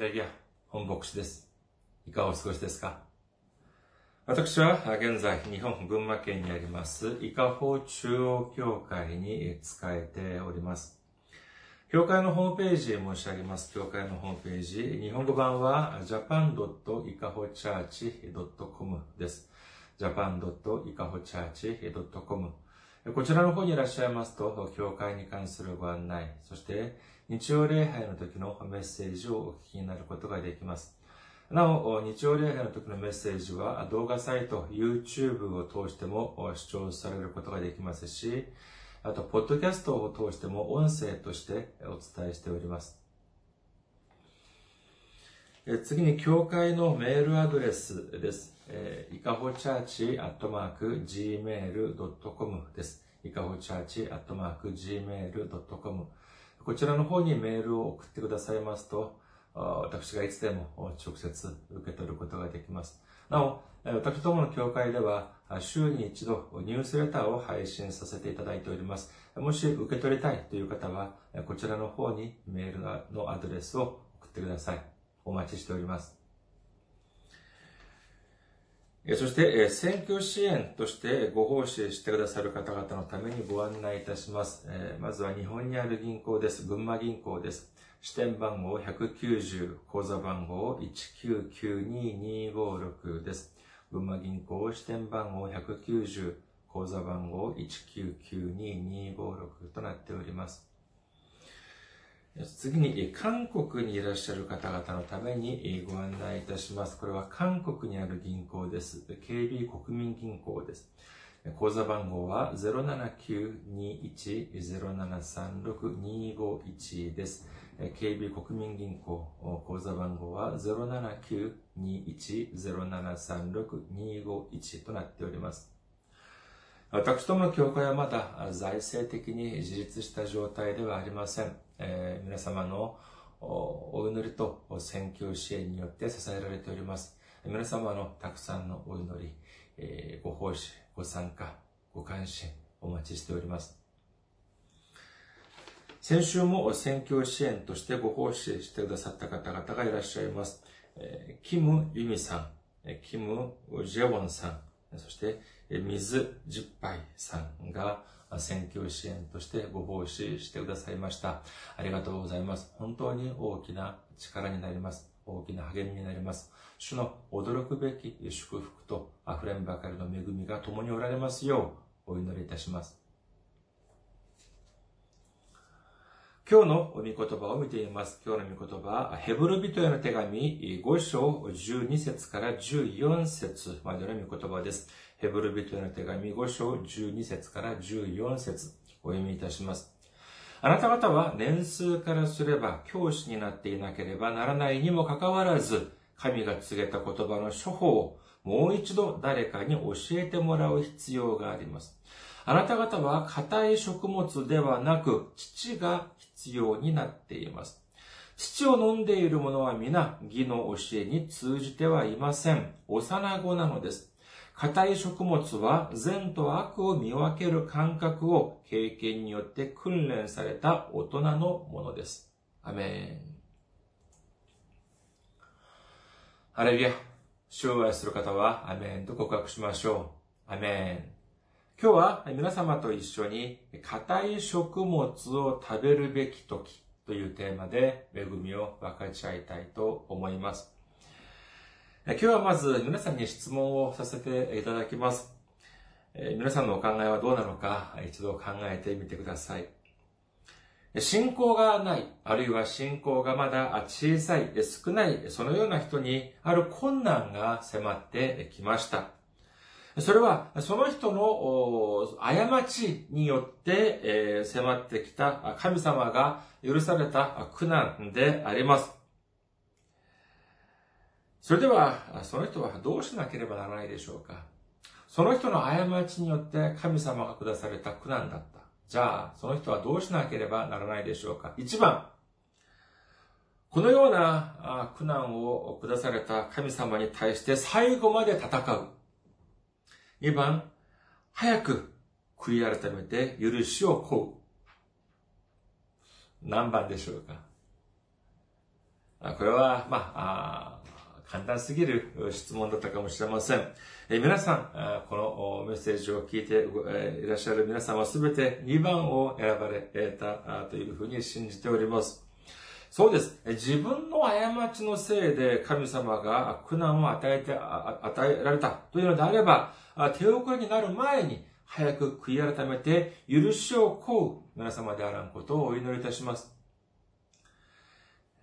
レルヤ、本牧師です。いかがお過ごしですか？私は現在、日本群馬県にあります、伊香保中央教会に仕えております。教会のホームページ申し上げます。教会のホームページ、日本語版は japan.ikahochurch.com です。japan.ikahochurch.com こちらの方にいらっしゃいますと、教会に関するご案内、そして日曜礼拝の時のメッセージをお聞きになることができます。なお、日曜礼拝の時のメッセージは動画サイト、YouTube を通しても視聴されることができますし、あと、ポッドキャストを通しても音声としてお伝えしております。次に、教会のメールアドレスです。いかほチャーチアットマーク gmail.com です。いかほチャーチアットマーク gmail.com こちらの方にメールを送ってくださいますと、私がいつでも直接受け取ることができます。なお、私どもの教会では、週に一度ニュースレターを配信させていただいております。もし受け取りたいという方は、こちらの方にメールのアドレスを送ってください。お待ちしております。そして、選挙支援としてご奉仕してくださる方々のためにご案内いたします。まずは日本にある銀行です。群馬銀行です。支店番号190、口座番号1992256です。群馬銀行支店番号190、口座番号1992256となっております。次に、韓国にいらっしゃる方々のためにご案内いたします。これは韓国にある銀行です。KB 国民銀行です。口座番号は079-21-0736-251です。KB 国民銀行、口座番号は079-21-0736-251となっております。私どもの教会はまだ財政的に自立した状態ではありません。えー、皆様のお祈りと選挙支援によって支えられております。皆様のたくさんのお祈り、えー、ご奉仕、ご参加、ご関心、お待ちしております。先週も選挙支援としてご奉仕してくださった方々がいらっしゃいます。えー、キム・ユミさん、キム・ジェウォンさん、そして水十杯さんが選挙支援としてご奉仕してくださいました。ありがとうございます。本当に大きな力になります。大きな励みになります。主の驚くべき祝福と溢れんばかりの恵みが共におられますようお祈りいたします。今日の御言葉を見ています。今日の御言葉は、ヘブル人への手紙5章12節から14節までの御言葉です。ヘブル人への手紙5章12節から14節お読みいたします。あなた方は年数からすれば教師になっていなければならないにもかかわらず、神が告げた言葉の処方をもう一度誰かに教えてもらう必要があります。あなた方は硬い食物ではなく、父が必要になっています。父を飲んでいる者は皆、義の教えに通じてはいません。幼子なのです。硬い食物は善と悪を見分ける感覚を経験によって訓練された大人のものです。アメン。ハレルヤ。主を愛する方はアメンと告白しましょう。アメン。今日は皆様と一緒に硬い食物を食べるべき時というテーマで恵みを分かち合いたいと思います。今日はまず皆さんに質問をさせていただきます。皆さんのお考えはどうなのか一度考えてみてください。信仰がない、あるいは信仰がまだ小さい、少ない、そのような人にある困難が迫ってきました。それは、その人の過ちによって迫ってきた神様が許された苦難であります。それでは、その人はどうしなければならないでしょうか？その人の過ちによって神様が下された苦難だった。じゃあ、その人はどうしなければならないでしょうか？一番、このような苦難を下された神様に対して最後まで戦う。2番、早く悔い改めて許しを請う。何番でしょうか？これは、まあ、簡単すぎる質問だったかもしれません。え皆さん、このメッセージを聞いていらっしゃる皆さんはすべて2番を選ばれたというふうに信じております。そうです。自分の過ちのせいで神様が苦難を与えて、与えられたというのであれば、手遅れになる前に早く悔い改めて許しを請う皆様であらんことをお祈りいたします。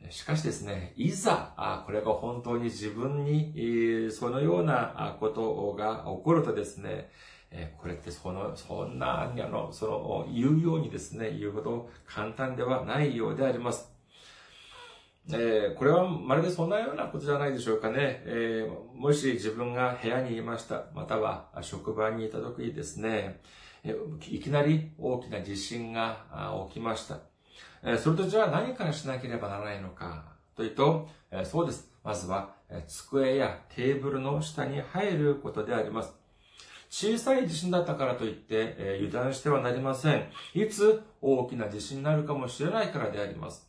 しかしですね、いざ、これが本当に自分に、そのようなことが起こるとですね、これってその、そんな、あの、その、言うようにですね、言うほど簡単ではないようであります。えー、これはまるでそんなようなことじゃないでしょうかね。えー、もし自分が部屋にいました、または職場にいた時にですね、いきなり大きな地震が起きました。それとじゃあ何からしなければならないのかというと、そうです。まずは机やテーブルの下に入ることであります。小さい地震だったからといって、油断してはなりません。いつ大きな地震になるかもしれないからであります。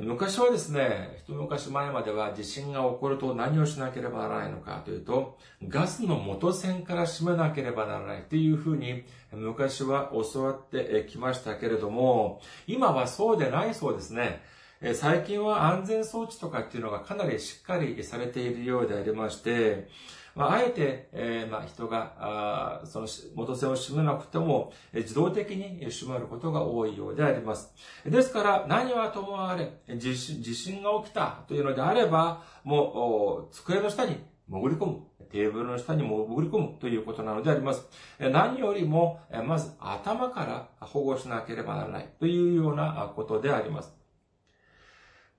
昔はですね、一昔前までは地震が起こると何をしなければならないのかというと、ガスの元栓から閉めなければならないというふうに昔は教わってきましたけれども、今はそうでないそうですね。最近は安全装置とかっていうのがかなりしっかりされているようでありまして、まあ、あえて、えー、まあ、人が、あその元栓を閉めなくても、自動的に閉まることが多いようであります。ですから、何はともあれ、地震が起きたというのであれば、もう、机の下に潜り込む。テーブルの下に潜り込むということなのであります。何よりも、まず頭から保護しなければならないというようなことであります。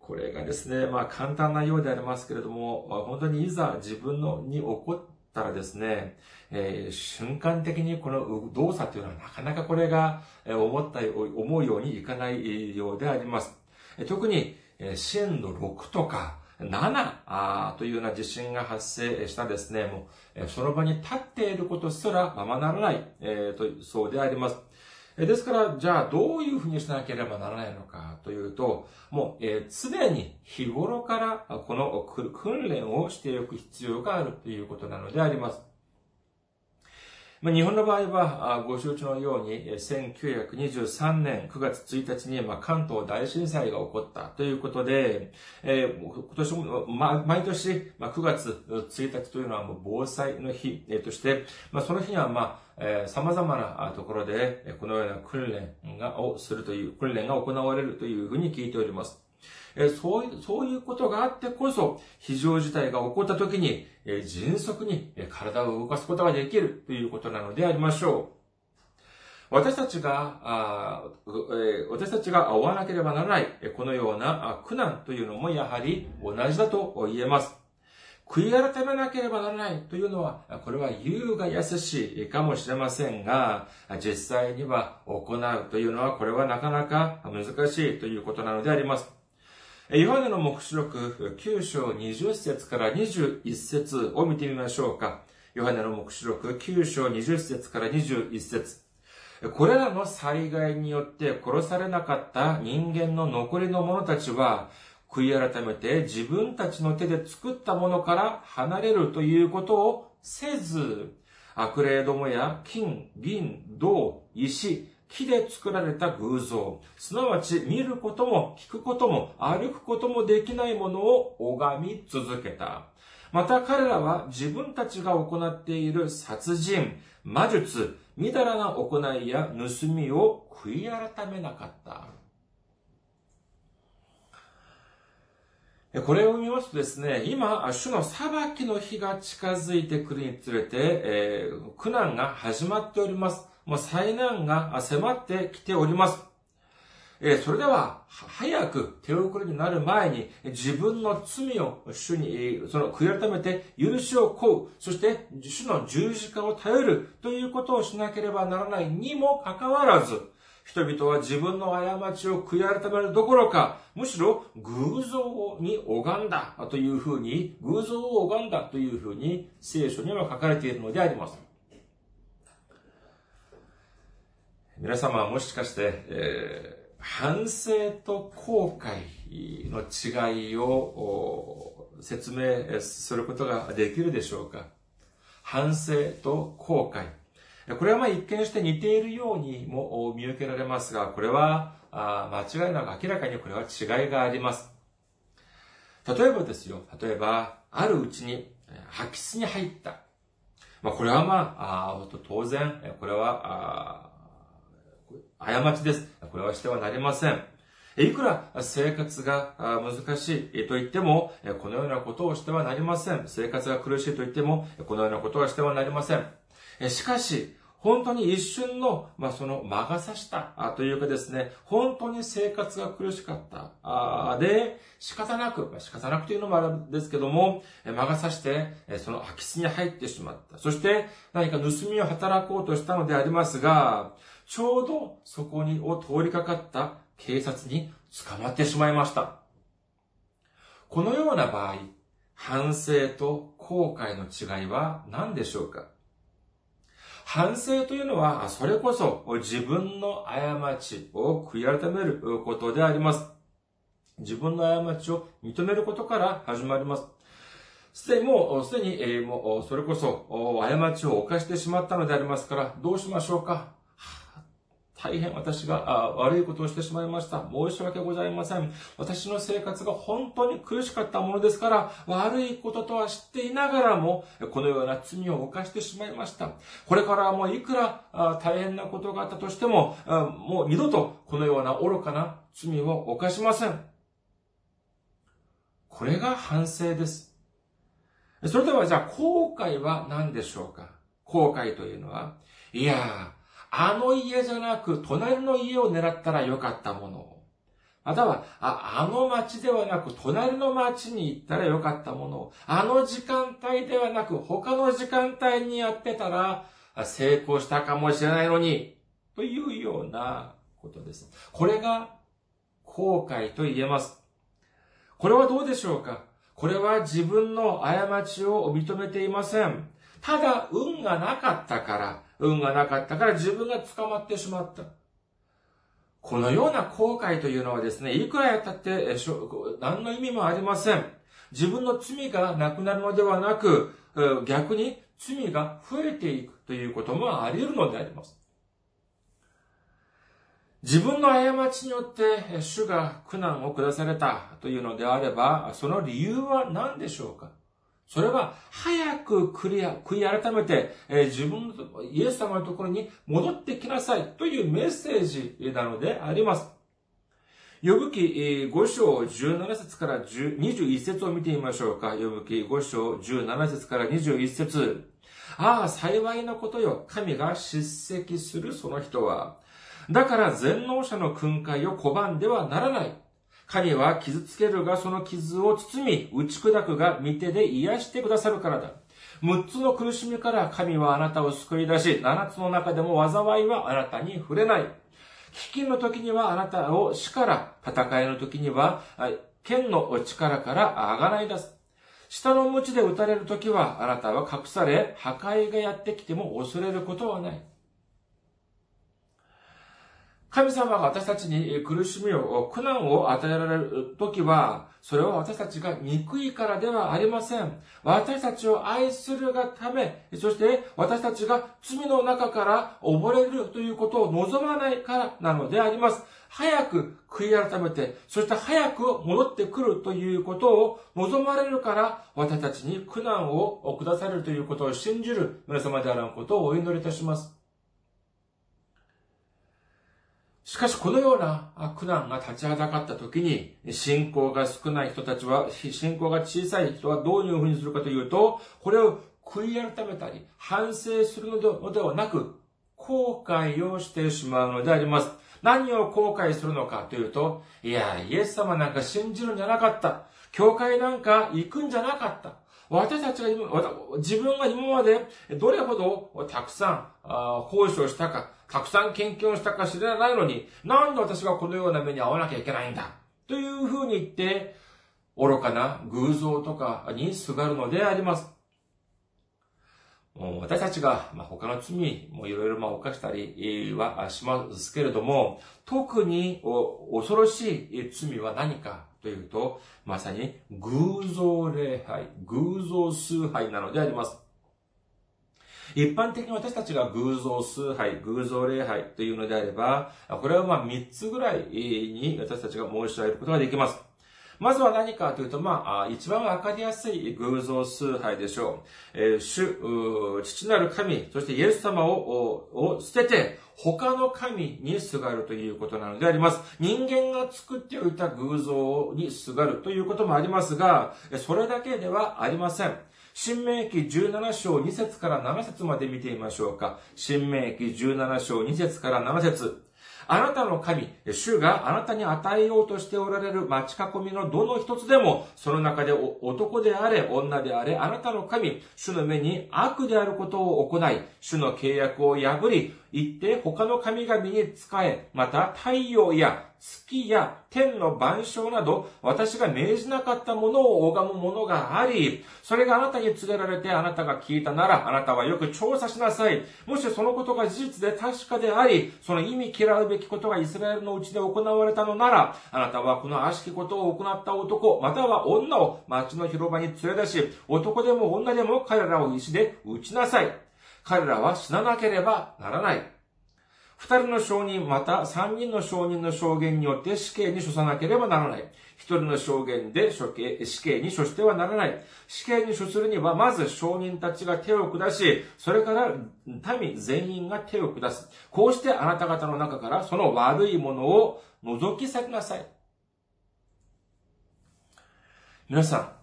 これがですね、まあ簡単なようでありますけれども、本当にいざ自分のに起こったらですね、えー、瞬間的にこの動作というのはなかなかこれが思った、思うようにいかないようであります。特に震度6とか7というような地震が発生したですね、もうその場に立っていることすらままならない、えー、とそうであります。ですから、じゃあどういうふうにしなければならないのかというと、もう、えー、常に日頃からこの訓練をしておく必要があるということなのであります。まあ、日本の場合は、ご承知のように、1923年9月1日に、まあ、関東大震災が起こったということで、えー、今年も、ま、毎年、まあ、9月1日というのはもう防災の日、え、として、まあ、その日には、まあ、え、様々なところで、このような訓練が、をするという、訓練が行われるというふうに聞いております。そう、そういうことがあってこそ、非常事態が起こった時に、迅速に体を動かすことができるということなのでありましょう。私たちが、私たちが追わなければならない、このような苦難というのもやはり同じだと言えます。悔い改めなければならないというのは、これは言うが優しいかもしれませんが、実際には行うというのは、これはなかなか難しいということなのであります。ヨハネの目視録9章20節から21節を見てみましょうか。ヨハネの目視録9章20節から21節これらの災害によって殺されなかった人間の残りの者たちは、悔い改めて自分たちの手で作ったものから離れるということをせず、悪霊どもや金、銀、銅、石、木で作られた偶像、すなわち見ることも聞くことも歩くこともできないものを拝み続けた。また彼らは自分たちが行っている殺人、魔術、みだらな行いや盗みを悔い改めなかった。これを見ますとですね、今、主の裁きの日が近づいてくるにつれて、えー、苦難が始まっております。もう災難が迫ってきております。えそれでは、早く手遅れになる前に、自分の罪を主に、その悔い改めて許しを請う、そして主の十字架を頼るということをしなければならないにもかかわらず、人々は自分の過ちを悔い改めるどころか、むしろ偶像に拝んだというふうに、偶像を拝んだというふうに聖書には書かれているのであります。皆様はもしかして、え反省と後悔の違いを説明することができるでしょうか？反省と後悔。これはまあ一見して似ているようにも見受けられますが、これは間違いなく明らかにこれは違いがあります。例えばですよ、例えば、あるうちに空き巣に入った。まあ、これはまあ、あ当然、これは、過ちです。これはしてはなりません。いくら生活が難しいと言っても、このようなことをしてはなりません。生活が苦しいと言っても、このようなことはしてはなりません。しかし、本当に一瞬の、まあ、その魔が差したというかですね、本当に生活が苦しかった。あで、仕方なく、まあ、仕方なくというのもあるんですけども、魔が差して、その空き巣に入ってしまった。そして、何か盗みを働こうとしたのでありますが、ちょうどそこにを通りかかった警察に捕まってしまいました。このような場合、反省と後悔の違いは何でしょうか？反省というのは、それこそ自分の過ちを悔い改めることであります。自分の過ちを認めることから始まります。すでにもう、すでに、えー、もう、それこそ、過ちを犯してしまったのでありますから、どうしましょうか？大変私が悪いことをしてしまいました。申し訳ございません。私の生活が本当に苦しかったものですから、悪いこととは知っていながらも、このような罪を犯してしまいました。これからもいくら大変なことがあったとしても、もう二度とこのような愚かな罪を犯しません。これが反省です。それではじゃあ後悔は何でしょうか？後悔というのは、いやーあの家じゃなく、隣の家を狙ったらよかったものまたは、あ、あの町ではなく、隣の町に行ったらよかったものを、あの時間帯ではなく、他の時間帯にやってたら、成功したかもしれないのに、というようなことです。これが、後悔と言えます。これはどうでしょうか？これは自分の過ちを認めていません。ただ、運がなかったから、運がなかったから自分が捕まってしまった。このような後悔というのはですね、いくらやったって、何の意味もありません。自分の罪がなくなるのではなく、逆に罪が増えていくということもあり得るのであります。自分の過ちによって主が苦難を下されたというのであれば、その理由は何でしょうかそれは、早く悔い改めて、え、自分の、イエス様のところに戻ってきなさいというメッセージなのであります。呼ぶ記5章17節から21節を見てみましょうか。呼ぶ記5章17節から21節ああ、幸いなことよ。神が叱責するその人は。だから全能者の訓戒を拒んではならない。神は傷つけるがその傷を包み、打ち砕くが見てで癒してくださるからだ。六つの苦しみから神はあなたを救い出し、七つの中でも災いはあなたに触れない。危機の時にはあなたを死から、戦いの時には、剣の力からあがない出す。下の鞭で打たれる時はあなたは隠され、破壊がやってきても恐れることはない。神様が私たちに苦しみを、苦難を与えられるときは、それは私たちが憎いからではありません。私たちを愛するがため、そして私たちが罪の中から溺れるということを望まないからなのであります。早く悔い改めて、そして早く戻ってくるということを望まれるから、私たちに苦難を下されるということを信じる皆様であることをお祈りいたします。しかしこのような苦難が立ちはだかった時に、信仰が少ない人たちは、信仰が小さい人はどういうふうにするかというと、これを悔い改めたり、反省するのではなく、後悔をしてしまうのであります。何を後悔するのかというと、いや、イエス様なんか信じるんじゃなかった。教会なんか行くんじゃなかった。私たちが今、自分が今までどれほどたくさん奉仕をしたか、たくさん研究をしたか知らないのに、なんで私がこのような目に遭わなきゃいけないんだ？というふうに言って、愚かな偶像とかにすがるのであります。私たちが、ま、他の罪もいろいろまあ犯したりはしますけれども、特に恐ろしい罪は何かというと、まさに偶像礼拝、偶像崇拝なのであります。一般的に私たちが偶像崇拝、偶像礼拝というのであれば、これはまあ三つぐらいに私たちが申し上げることができます。まずは何かというと、まあ、一番わかりやすい偶像崇拝でしょう。えー、主、父なる神、そしてイエス様をを捨てて、他の神にすがるということなのであります。人間が作っておいた偶像にすがるということもありますが、それだけではありません。新明記17章2節から7節まで見てみましょうか。新明記17章2節から7節あなたの神、主があなたに与えようとしておられる待ち囲みのどの一つでも、その中で男であれ、女であれ、あなたの神、主の目に悪であることを行い、主の契約を破り、行って他の神々に仕え、また太陽や月や天の万象など、私が命じなかったものを拝むものがあり、それがあなたに連れられてあなたが聞いたなら、あなたはよく調査しなさい。もしそのことが事実で確かであり、その意味嫌うべきことがイスラエルのうちで行われたのなら、あなたはこの悪しきことを行った男、または女を町の広場に連れ出し、男でも女でも彼らを石で撃ちなさい。彼らは死ななければならない。二人の証人、また三人の証人の証言によって死刑に処さなければならない。一人の証言で処刑死刑に処してはならない。死刑に処するには、まず証人たちが手を下し、それから民全員が手を下す。こうしてあなた方の中からその悪いものを除き去りなさい。皆さん、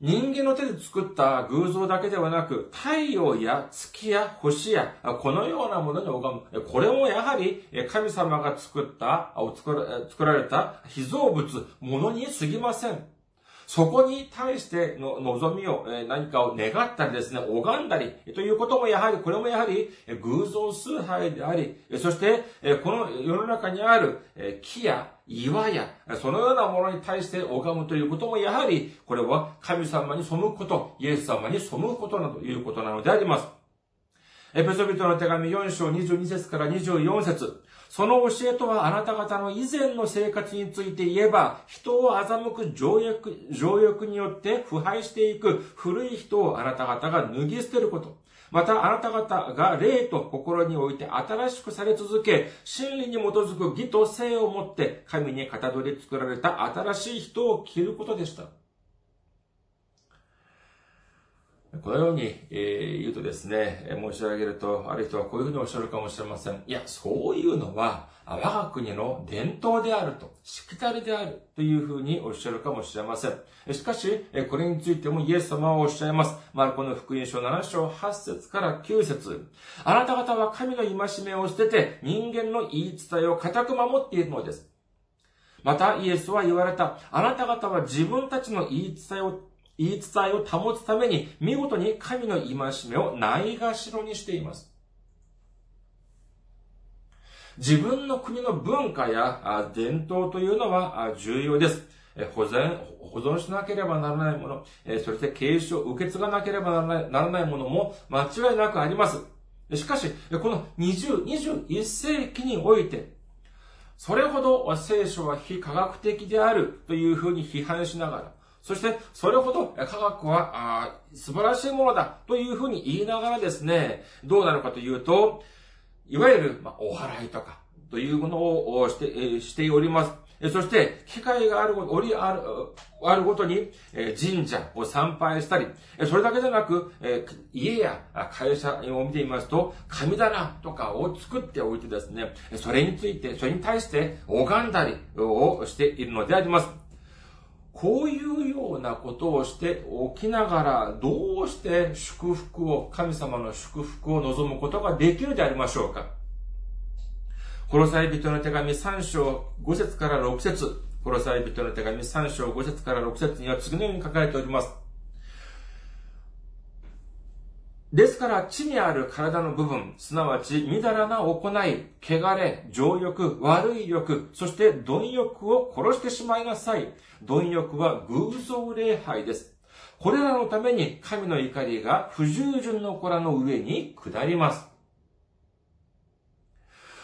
人間の手で作った偶像だけではなく、太陽や月や星や、このようなものに拝む。これもやはり神様が作った、作られた被造物、ものに過ぎません。そこに対しての望みを、何かを願ったりですね、拝んだり、ということもやはり、これもやはり偶像崇拝であり、そして、この世の中にある木や岩や、そのようなものに対して拝むということもやはり、これは神様に背くこと、イエス様に背くことなどということなのであります。エペソビトの手紙4章22節から24節その教えとはあなた方の以前の生活について言えば、人を欺く情欲、情欲によって腐敗していく古い人をあなた方が脱ぎ捨てること。またあなた方が霊と心において新しくされ続け、真理に基づく義と性をもって神に型取り作られた新しい人を着ることでした。このように、え、言うとですね、申し上げると、ある人はこういうふうにおっしゃるかもしれません。いや、そういうのは、我が国の伝統であると、しきたりであるというふうにおっしゃるかもしれません。しかし、これについてもイエス様はおっしゃいます。マルコの福音書7章8節から9節あなた方は神の戒めを捨てて、人間の言い伝えを固く守っているのです。また、イエスは言われた。あなた方は自分たちの言い伝えを言い伝えを保つために、見事に神の戒めをないがしろにしています。自分の国の文化や伝統というのは重要です。保全、保存しなければならないもの、そして継承、受け継がなければならないものも間違いなくあります。しかし、この20、21世紀において、それほど聖書は非科学的であるというふうに批判しながら、そして、それほど科学は素晴らしいものだというふうに言いながらですね、どうなるかというと、いわゆる、ま、お祓いとか、というものをして、しております。そして、機会があるごと、折ある、あるごとに、神社を参拝したり、それだけでなく、家や会社を見てみますと、神棚とかを作っておいてですね、それについて、それに対して拝んだりをしているのであります。こういうようなことをしておきながら、どうして祝福を、神様の祝福を望むことができるでありましょうか殺され人の手紙3章5節から6節コロサイ人の手紙3章5節から6節には次のように書かれております。ですから、地にある体の部分、すなわち、みだらな行い、汚れ、情欲、悪い欲、そして貪欲を殺してしまいなさい。貪欲は偶像礼拝です。これらのために神の怒りが不従順の子らの上に下ります。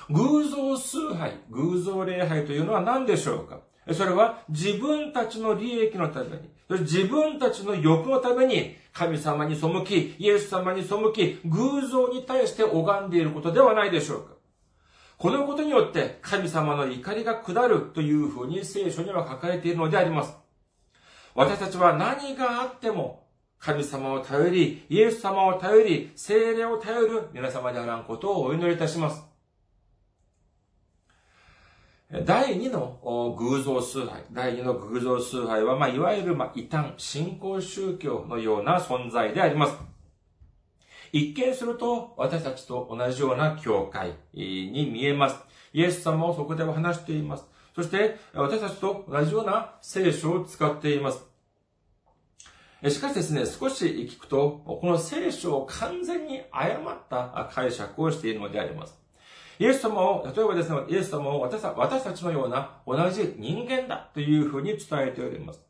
偶像崇拝、偶像礼拝というのは何でしょうか？それは自分たちの利益のために、自分たちの欲のために神様に背き、イエス様に背き、偶像に対して拝んでいることではないでしょうか。このことによって神様の怒りが下るというふうに聖書には書かれているのであります。私たちは何があっても神様を頼り、イエス様を頼り、精霊を頼る皆様であらんことをお祈りいたします。第二の偶像崇拝。第二の偶像崇拝は、まあ、いわゆる、まあ、異端、信仰宗教のような存在であります。一見すると、私たちと同じような教会に見えます。イエス様をそこでは話しています。そして、私たちと同じような聖書を使っています。しかしですね、少し聞くと、この聖書を完全に誤った解釈をしているのであります。イエス様を、例えばですね、イエス様を私私たちのような同じ人間だというふうに伝えております。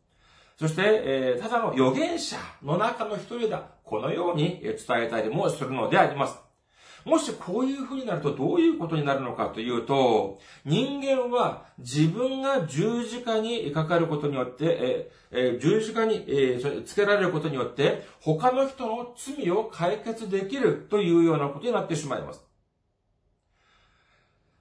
そして、えー、ただの預言者の中の一人だ。このように伝えたりもするのであります。もしこういう風になるとどういうことになるのかというと、人間は自分が十字架にかかることによって、えー、十字架に、えー、つけられることによって、他の人の罪を解決できるというようなことになってしまいます。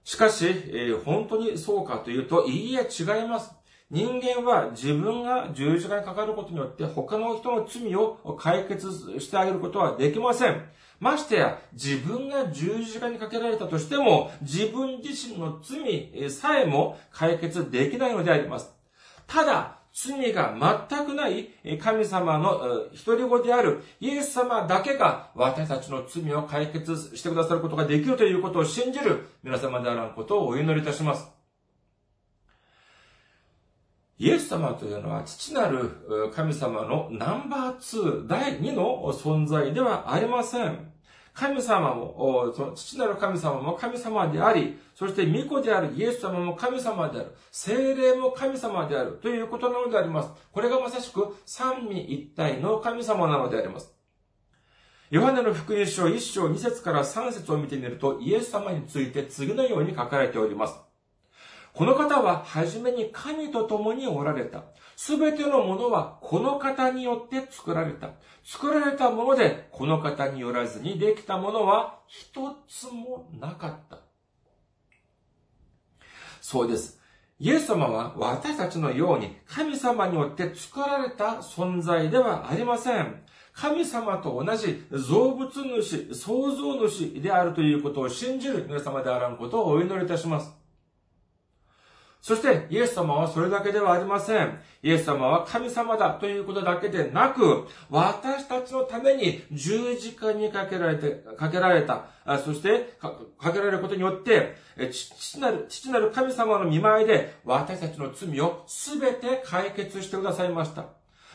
しかし、えー、本当にそうかというと、いいえ、違います。人間は自分が十字架にかかることによって他の人の罪を解決してあげることはできません。ましてや、自分が十字架にかけられたとしても、自分自身の罪さえも解決できないのであります。ただ、罪が全くない神様の一人子であるイエス様だけが私たちの罪を解決してくださることができるということを信じる皆様であらんことをお祈りいたします。イエス様というのは父なる神様のナンバー2、第2の存在ではありません。神様も、その父なる神様も神様であり、そして御子であるイエス様も神様である、精霊も神様であるということなのであります。これがまさしく三位一体の神様なのであります。ヨハネの福音書1章2節から3節を見てみると、イエス様について次のように書かれております。この方は初めに神と共におられた。すべてのものはこの方によって作られた。作られたものでこの方によらずにできたものは一つもなかった。そうです。イエス様は私たちのように神様によって作られた存在ではありません。神様と同じ造物主、創造主であるということを信じる皆様であらんことをお祈りいたします。そして、イエス様はそれだけではありません。イエス様は神様だということだけでなく、私たちのために十字架にかけられて、かけられた。そして、かけられることによって、父なる、父なる神様の見舞いで、私たちの罪をすべて解決してくださいました。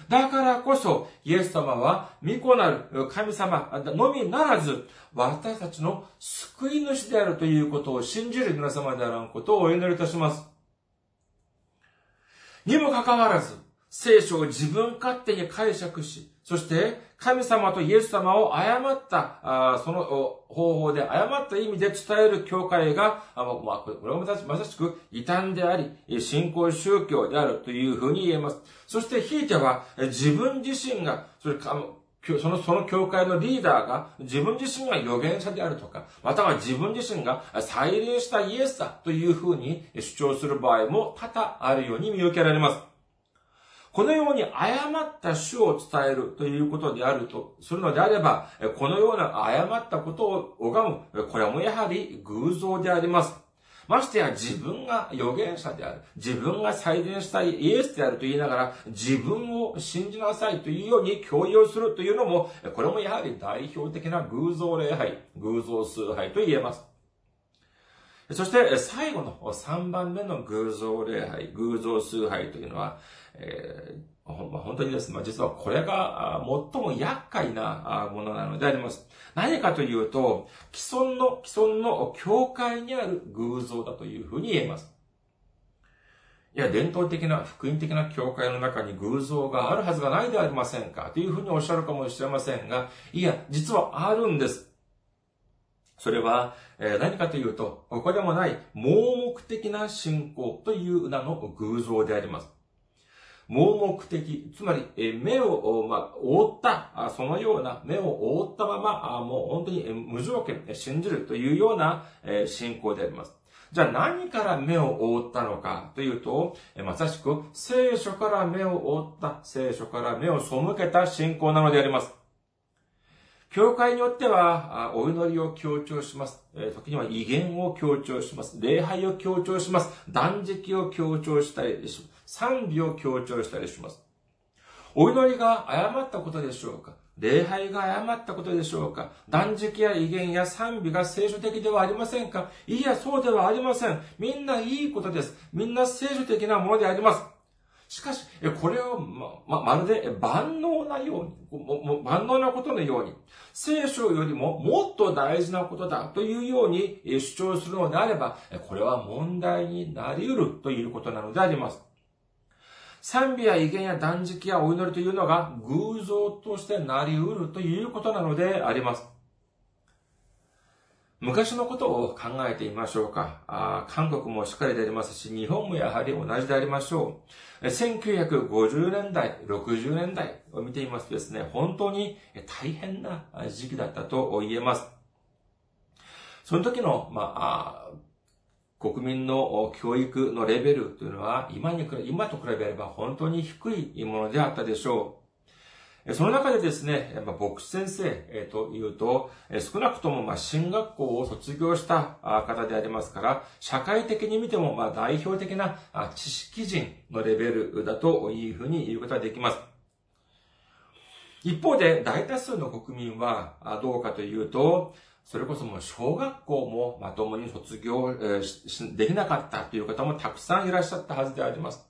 だからこそ、イエス様は、御子なる神様のみならず、私たちの救い主であるということを信じる皆様であらんことをお祈りいたします。にもかかわらず、聖書を自分勝手に解釈し、そして神様とイエス様を誤った、その方法で誤った意味で伝える教会が、まあ、これもまさしく異端であり、信仰宗教であるというふうに言えます。そしてひいては自分自身が、それその、その教会のリーダーが自分自身が預言者であるとか、または自分自身が再臨したイエスだというふうに主張する場合も多々あるように見受けられます。このように誤った主を伝えるということであるとするのであれば、このような誤ったことを拝む、これもやはり偶像であります。ましてや自分が預言者である。自分が再現したいイエスであると言いながら、自分を信じなさいというように強要するというのも、これもやはり代表的な偶像礼拝、偶像崇拝と言えます。そして、最後の3番目の偶像礼拝、偶像崇拝というのは、えー本当にですね、実はこれが最も厄介なものなのであります。何かというと、既存の、既存の教会にある偶像だというふうに言えます。いや、伝統的な福音的な教会の中に偶像があるはずがないではありませんかというふうにおっしゃるかもしれませんが、いや、実はあるんです。それは、え何かというと、ここでもない盲目的な信仰という名の偶像であります。盲目的、つまり、え目を、ま覆った、そのような、目を覆ったまま、もう本当に無条件信じるというような、え信仰であります。じゃあ何から目を覆ったのかというと、まさしく聖書から目を覆った、聖書から目を背けた信仰なのであります。教会によっては、お祈りを強調します。時には威厳を強調します。礼拝を強調します。断食を強調したりします。賛美を強調したりします。お祈りが誤ったことでしょうか？礼拝が誤ったことでしょうか？断食や威厳や賛美が聖書的ではありませんか？いや、そうではありません。みんないいことです。みんな聖書的なものであります。しかし、これをま、ま、まるで万能なように、もも万能なことのように、聖書よりももっと大事なことだというように主張するのであれば、これは問題になり得るということなのであります。賛美や威厳や断食やお祈りというのが偶像としてなり得るということなのであります。昔のことを考えてみましょうか。あ韓国もしっかりでありますし、日本もやはり同じでありましょう。1950年代、60年代を見てみますとですね、本当に大変な時期だったと言えます。その時の、まあ、国民の教育のレベルというのは今に、今と比べれば本当に低いものであったでしょう。その中でですね、やっぱ牧師先生というと、少なくともま進学校を卒業した方でありますから、社会的に見てもま代表的な知識人のレベルだというふうに言うことができます。一方で大多数の国民はどうかというと、それこそもう小学校もまともに卒業できなかったという方もたくさんいらっしゃったはずであります。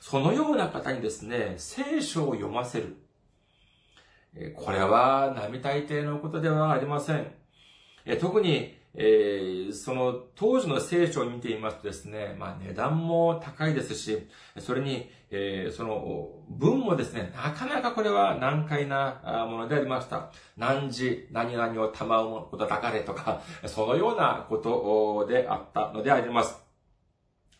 そのような方にですね、聖書を読ませる。これは並大抵のことではありません。特にえー、その当時の聖書を見ていますとですね、まあ値段も高いですし、それに、えー、その文もですね、なかなかこれは難解なものでありました。何時、何々を賜うことだかれとか、そのようなことであったのであります。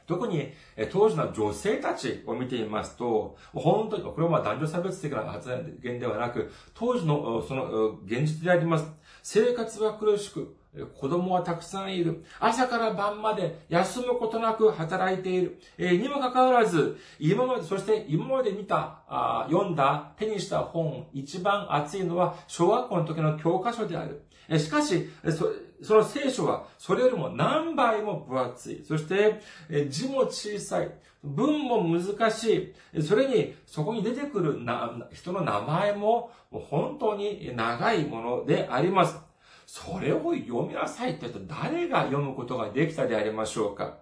特に、当時の女性たちを見てみますと、本当に、これは男女差別的な発言ではなく、当時のその現実であります。生活は苦しく、子供はたくさんいる。朝から晩まで休むことなく働いている。えー、にもかかわらず、今まで、そして今まで見た、あ読んだ、手にした本、一番熱いのは小学校の時の教科書である。えしかし、そその聖書はそれよりも何倍も分厚い。そして、字も小さい。文も難しい。それに、そこに出てくるな人の名前も本当に長いものであります。それを読みなさいって言うと誰が読むことができたでありましょうか？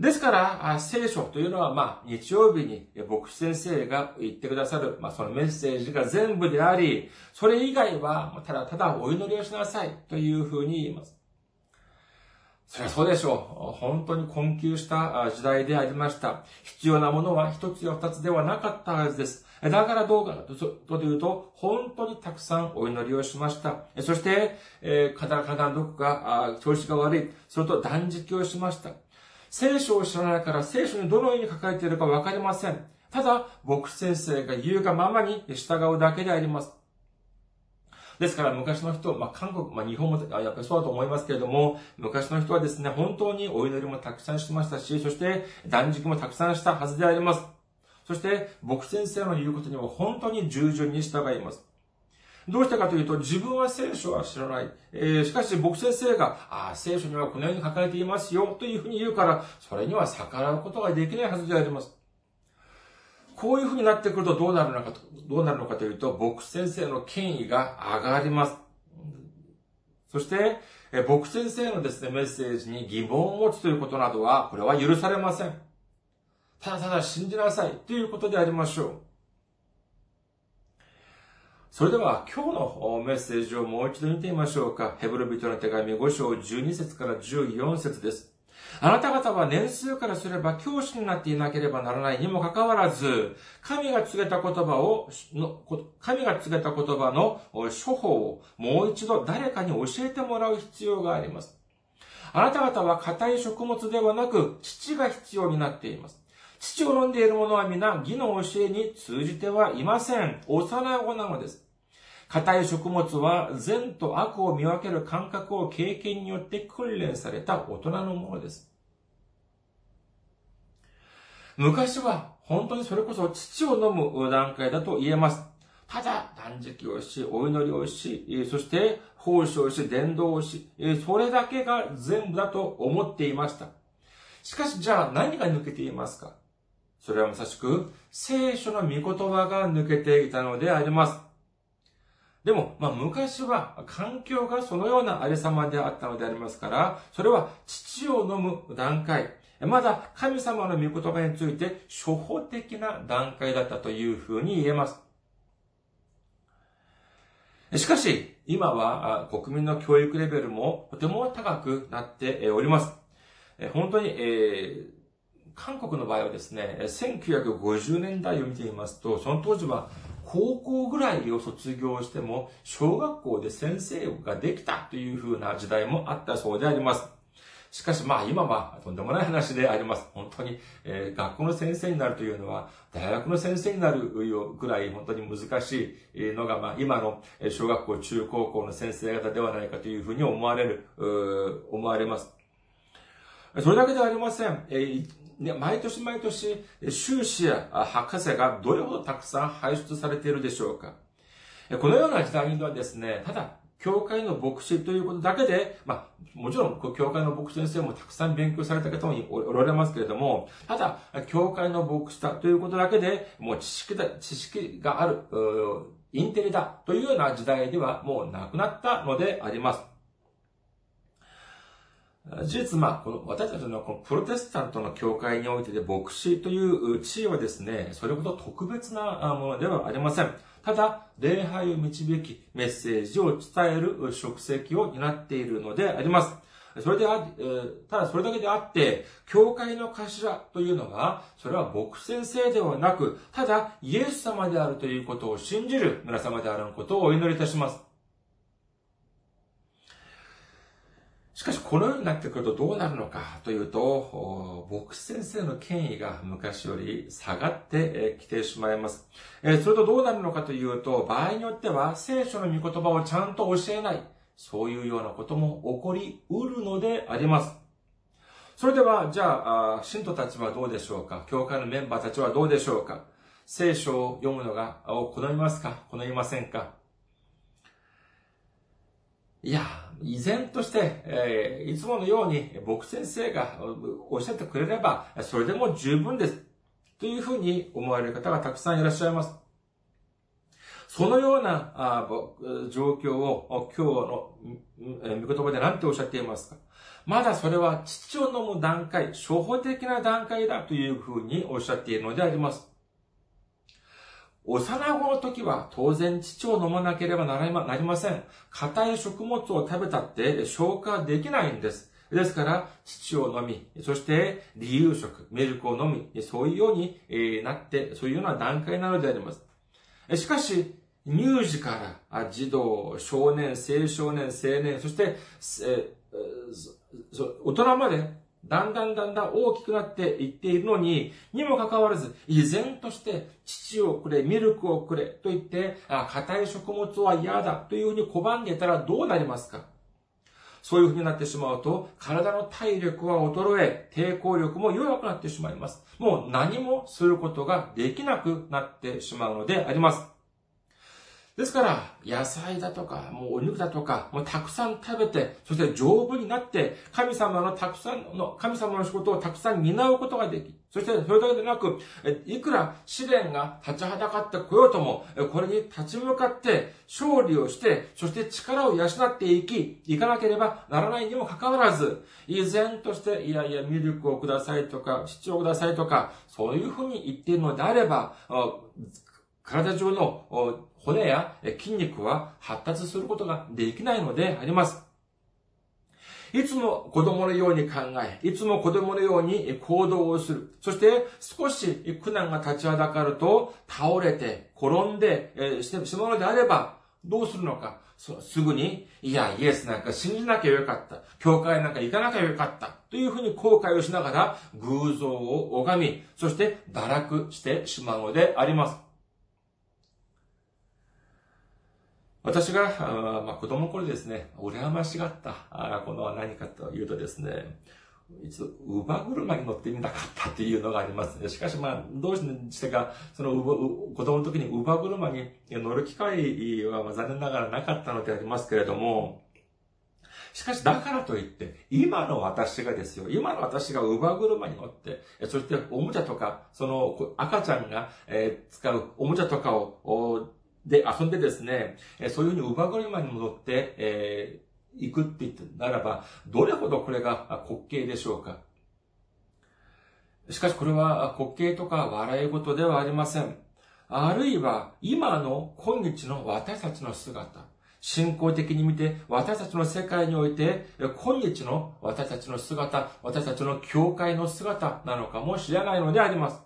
ですから、聖書というのは、まあ、日曜日に牧師先生が言ってくださる、まあ、そのメッセージが全部であり、それ以外は、ただただお祈りをしなさいというふうに言います。それはそうでしょう。本当に困窮した時代でありました。必要なものは一つや二つではなかったはずです。だからどうかというと、本当にたくさんお祈りをしました。そして、えー、体、体どこか、調子が悪い。それと断食をしました。聖書を知らないから聖書にどのように書かれているかわかりません。ただ、牧師先生が言うがままに従うだけであります。ですから昔の人、まあ、韓国、まあ、日本もやっぱりそうだと思いますけれども、昔の人はですね、本当にお祈りもたくさんしましたし、そして断食もたくさんしたはずであります。そして、牧先生の言うことにも本当に従順に従います。どうしてかというと、自分は聖書は知らない。えー、しかし、牧先生が、ああ、聖書にはこのように書かれていますよ、というふうに言うから、それには逆らうことができないはずであります。こういうふうになってくるとどうなるのかと、どうなるのかというと、牧先生の権威が上がります。そして、牧師先生のですね、メッセージに疑問を持つということなどは、これは許されません。ただただ信じなさいということでありましょう。それでは今日のメッセージをもう一度見てみましょうか。ヘブル人の手紙5章12節から14節です。あなた方は年数からすれば教師になっていなければならないにもかかわらず、神が告げた言葉を、の神が告げた言葉の処方をもう一度誰かに教えてもらう必要があります。あなた方は硬い食物ではなく、父が必要になっています。父を飲んでいる者は皆義の教えに通じてはいません。幼い子なのです。硬い食物は善と悪を見分ける感覚を経験によって訓練された大人のものです。昔は本当にそれこそ父を飲む段階だと言えます。ただ、断食をし、お祈りをし、そして奉仕をし、伝道をし、それだけが全部だと思っていました。しかし、じゃあ何が抜けていますか？それはまさしく、聖書の御言葉が抜けていたのであります。でも、まあ、昔は環境がそのようなありさまであったのでありますから、それは父を飲む段階、まだ神様の御言葉について初歩的な段階だったというふうに言えます。しかし、今は国民の教育レベルもとても高くなっております。本当に、えー、韓国の場合はですね、1950年代を見てみますと、その当時は高校ぐらいを卒業しても、小学校で先生ができたという風な時代もあったそうであります。しかしまあ今はとんでもない話であります。本当に、えー、学校の先生になるというのは大学の先生になるぐらい本当に難しいのがまあ今の小学校中高校の先生方ではないかというふうに思われる、思われます。それだけではありません。えーね、毎年毎年、修士や博士がどれほどたくさん輩出されているでしょうか。このような時代にはですね、ただ、教会の牧師ということだけで、まあ、もちろん、教会の牧師先生もたくさん勉強された方もおられますけれども、ただ、教会の牧師だということだけで、もう知識だ、知識がある、インテリだというような時代ではもうなくなったのであります。事実、まあ、この私たちのこのプロテスタントの教会においてで牧師という地位はですね、それほど特別なものではありません。ただ、礼拝を導き、メッセージを伝える職責を担っているのであります。それであ、ただそれだけであって、教会の頭というのが、それは牧師先生ではなく、ただイエス様であるということを信じる皆様であることをお祈りいたします。しかし、このようになってくるとどうなるのかというと、牧師先生の権威が昔より下がってきてしまいます。それとどうなるのかというと、場合によっては聖書の御言葉をちゃんと教えない、そういうようなことも起こりうるのであります。それでは、じゃあ、信徒たちはどうでしょうか？教会のメンバーたちはどうでしょうか？聖書を読むのが、好みますか？好みませんか？いや、依然として、えー、いつものように僕先生がおっしゃってくれれば、それでも十分です。というふうに思われる方がたくさんいらっしゃいます。そのようなあ状況を今日の御言葉で何ておっしゃっていますか？まだそれは父を飲む段階、初歩的な段階だというふうにおっしゃっているのであります。幼子の時は当然父を飲まなければなりません。硬い食物を食べたって消化できないんです。ですから、父を飲み、そして理由食、ミルクを飲み、そういうようになって、そういうような段階なのであります。しかし、乳児から児童、少年、青少年、青年、そして、大人までだんだんだんだん大きくなっていっているのに、にもかかわらず、依然として父をくれ、ミルクをくれと言って、あ、硬い食物は嫌だというふうに拒んでいたらどうなりますか？そういうふうになってしまうと、体の体力は衰え、抵抗力も弱くなってしまいます。もう何もすることができなくなってしまうのであります。ですから、野菜だとか、もうお肉だとか、もうたくさん食べて、そして丈夫になって、神様のたくさんの、神様の仕事をたくさん担うことができ、そしてそれだけでなく、いくら試練が立ちはだかってこようとも、これに立ち向かって勝利をして、そして力を養っていき、いかなければならないにもかかわらず、依然として、いやいや、ミルクをくださいとか、父をくださいとか、そういうふうに言っているのであれば、体上の骨や筋肉は発達することができないのであります。いつも子供のように考え、いつも子供のように行動をする。そして少し苦難が立ちはだかると倒れて転んで、えしてしまうのであればどうするのか。すぐに、いや、イエスなんか信じなきゃよかった。教会なんか行かなきゃよかった。というふうに後悔をしながら偶像を拝み、そして堕落してしまうのであります。私が、あまあ、子供の頃ですね、羨ましがったあこのは何かというとですね、一度、乳母車に乗ってみたかったっていうのがありますね。しかしまあ、どうしてか、その、子供の時に乳母車に乗る機会は残念ながらなかったのでありますけれども、しかし、だからといって、今の私がですよ、今の私が乳母車に乗って、そしておもちゃとか、その赤ちゃんが使うおもちゃとかをで、遊んでですね、そういうふうに乳母車に戻って、えー、行くって言ってならば、どれほどこれが滑稽でしょうか。しかしこれは滑稽とか笑い事ではありません。あるいは今の今日の私たちの姿。信仰的に見て私たちの世界において今日の私たちの姿、私たちの教会の姿なのかもしれないのであります。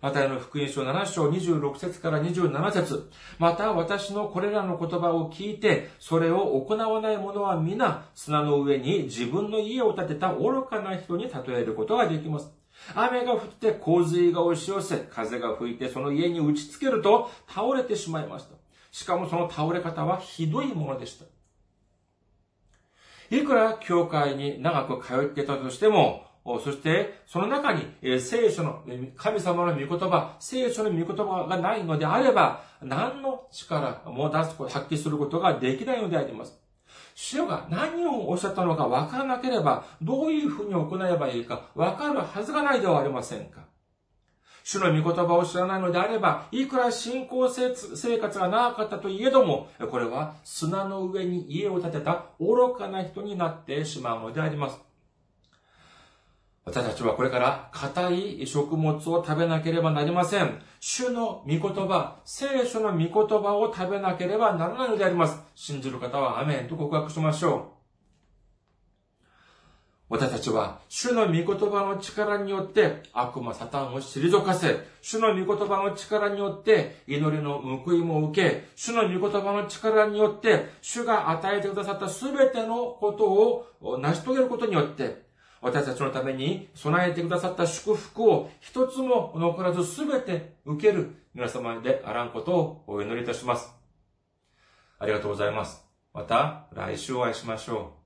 マタイの福音書7章26節から27節また私のこれらの言葉を聞いて、それを行わない者は皆、砂の上に自分の家を建てた愚かな人に例えることができます。雨が降って洪水が押し寄せ、風が吹いてその家に打ちつけると倒れてしまいました。しかもその倒れ方はひどいものでした。いくら教会に長く通ってたとしても、そして、その中に、聖書の、神様の御言葉、聖書の御言葉がないのであれば、何の力も出す、発揮することができないのであります。主が何をおっしゃったのか分からなければ、どういうふうに行えばいいか分かるはずがないではありませんか。主の御言葉を知らないのであれば、いくら信仰生活が長かったといえども、これは砂の上に家を建てた愚かな人になってしまうのであります。私たちはこれから硬い食物を食べなければなりません。主の御言葉、聖書の御言葉を食べなければならないのであります。信じる方はアメンと告白しましょう。私たちは、主の御言葉の力によって、悪魔サタンを退かせ、主の御言葉の力によって、祈りの報いも受け、主の御言葉の力によって、主が与えてくださったすべてのことを成し遂げることによって、私たちのために備えてくださった祝福を一つも残らずすべて受ける皆様であらんことをお祈りいたします。ありがとうございます。また来週お会いしましょう。